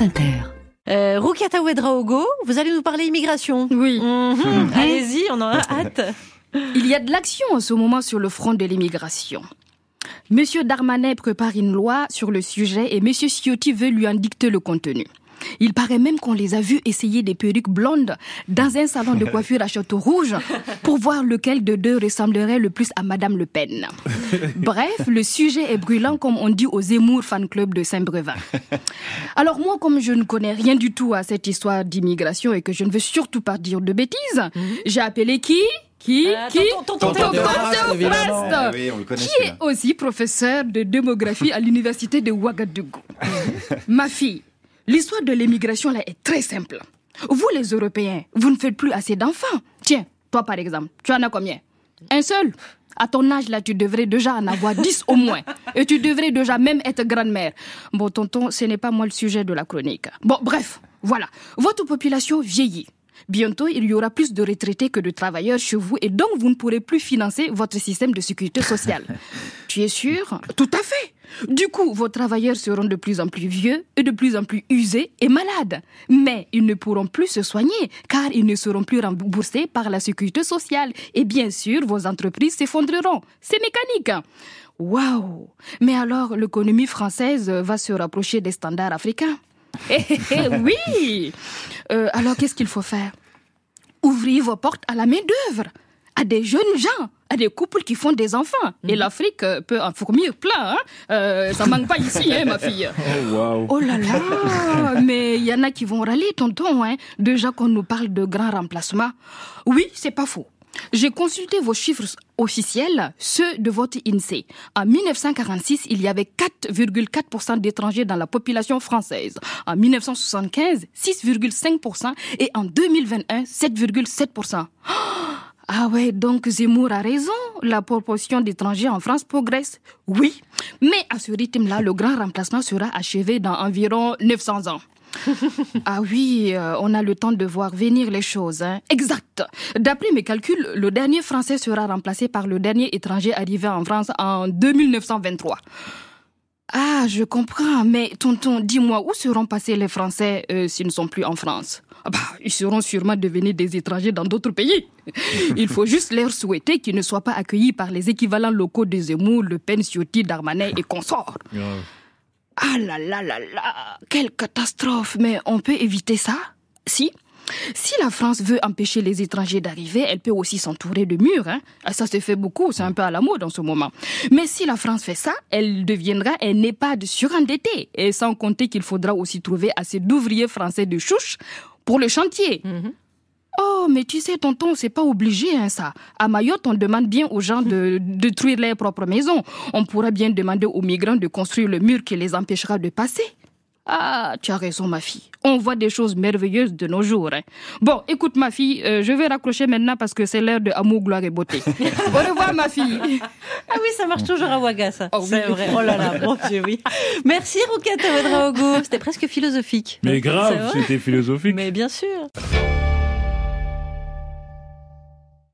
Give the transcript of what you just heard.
France Inter. Euh, vous allez nous parler immigration. Oui. Mhm. Allez-y, on en a hâte. Il y a de l'action en ce moment sur le front de l'immigration. Monsieur Darmanin prépare une loi sur le sujet et Monsieur Ciotti veut lui en dicter le contenu. Il paraît même qu'on les a vus essayer des perruques blondes dans un salon de coiffure à Château Rouge pour voir lequel de deux ressemblerait le plus à Madame Le Pen. Bref, le sujet est brûlant comme on dit au Zemmour Fan Club de Saint-Brevin. Alors moi, comme je ne connais rien du tout à cette histoire d'immigration et que je ne veux surtout pas dire de bêtises, j'ai appelé qui? Qui? Euh, Qui? tonton- oui, connaît, qui est aussi professeur de démographie à l'université de Ouagadougou. Ma fille, l'histoire de l'immigration là est très simple. Vous les Européens, vous ne faites plus assez d'enfants. Tiens, toi par exemple, tu en as combien? Un seul? À ton âge, là, tu devrais déjà en avoir 10 au moins. Et tu devrais déjà même être grand-mère. Bon, tonton, ce n'est pas moi le sujet de la chronique. Bon, bref, voilà. Votre population vieillit. Bientôt, il y aura plus de retraités que de travailleurs chez vous et donc vous ne pourrez plus financer votre système de sécurité sociale. tu es sûr? Tout à fait. Du coup, vos travailleurs seront de plus en plus vieux et de plus en plus usés et malades. Mais ils ne pourront plus se soigner car ils ne seront plus remboursés par la sécurité sociale. Et bien sûr, vos entreprises s'effondreront. C'est mécanique. Waouh Mais alors, l'économie française va se rapprocher des standards africains Eh, eh, eh, oui Euh, Alors, qu'est-ce qu'il faut faire? Ouvrez vos portes à la main-d'œuvre, à des jeunes gens, à des couples qui font des enfants. Et l'Afrique euh, peut en fournir plein. Hein Euh, ça manque pas ici, hein, ma fille. Oh, waouh. Oh là là Mais il y en a qui vont râler, tonton, hein, déjà qu'on nous parle de grands remplacements. Oui, c'est pas faux. J'ai consulté vos chiffres officiels, ceux de votre INSEE. En 1946, il y avait 4,4% d'étrangers dans la population française. En 1975, 6,5% et en 2021, 7,7%. Ah ouais, donc Zemmour a raison. La proportion d'étrangers en France progresse. Oui, mais à ce rythme-là, le grand remplacement sera achevé dans environ 900 ans. ah oui, euh, on a le temps de voir venir les choses. Hein. Exact. D'après mes calculs, le dernier Français sera remplacé par le dernier étranger arrivé en France en 2923. Ah, je comprends, mais tonton, dis-moi, où seront passés les Français euh, s'ils ne sont plus en France? Ah bah, Ils seront sûrement devenus des étrangers dans d'autres pays. Il faut juste leur souhaiter qu'ils ne soient pas accueillis par les équivalents locaux de Zemmour, Le Pen, Ciotti, Darmanin et consorts. Ah là là là là, quelle catastrophe, mais on peut éviter ça? Si? Si la France veut empêcher les étrangers d'arriver, elle peut aussi s'entourer de murs. Hein. Ah, Ça se fait beaucoup, c'est un peu à la mode en ce moment. Mais si la France fait ça, elle deviendra un EHPAD surendetté. Et sans compter qu'il faudra aussi trouver assez d'ouvriers français de chouche pour le chantier. Oh, mais tu sais, tonton, c'est pas obligé, hein, ça. À Mayotte, on demande bien aux gens de détruire leurs propres maisons. On pourra bien demander aux migrants de construire le mur qui les empêchera de passer. Ah, tu as raison, ma fille. On voit des choses merveilleuses de nos jours. hein. Bon, écoute, ma fille, euh, je vais raccrocher maintenant parce que c'est l'heure de amour, gloire et beauté. Au revoir, ma fille. Ah oui, ça marche toujours à Ouaga, ça. Oh oui. C'est vrai. Oh là là, mon Dieu, oui. Merci, Rukata Ouedraogo. C'était presque philosophique. Mais grave, c'était philosophique. Mais bien sûr.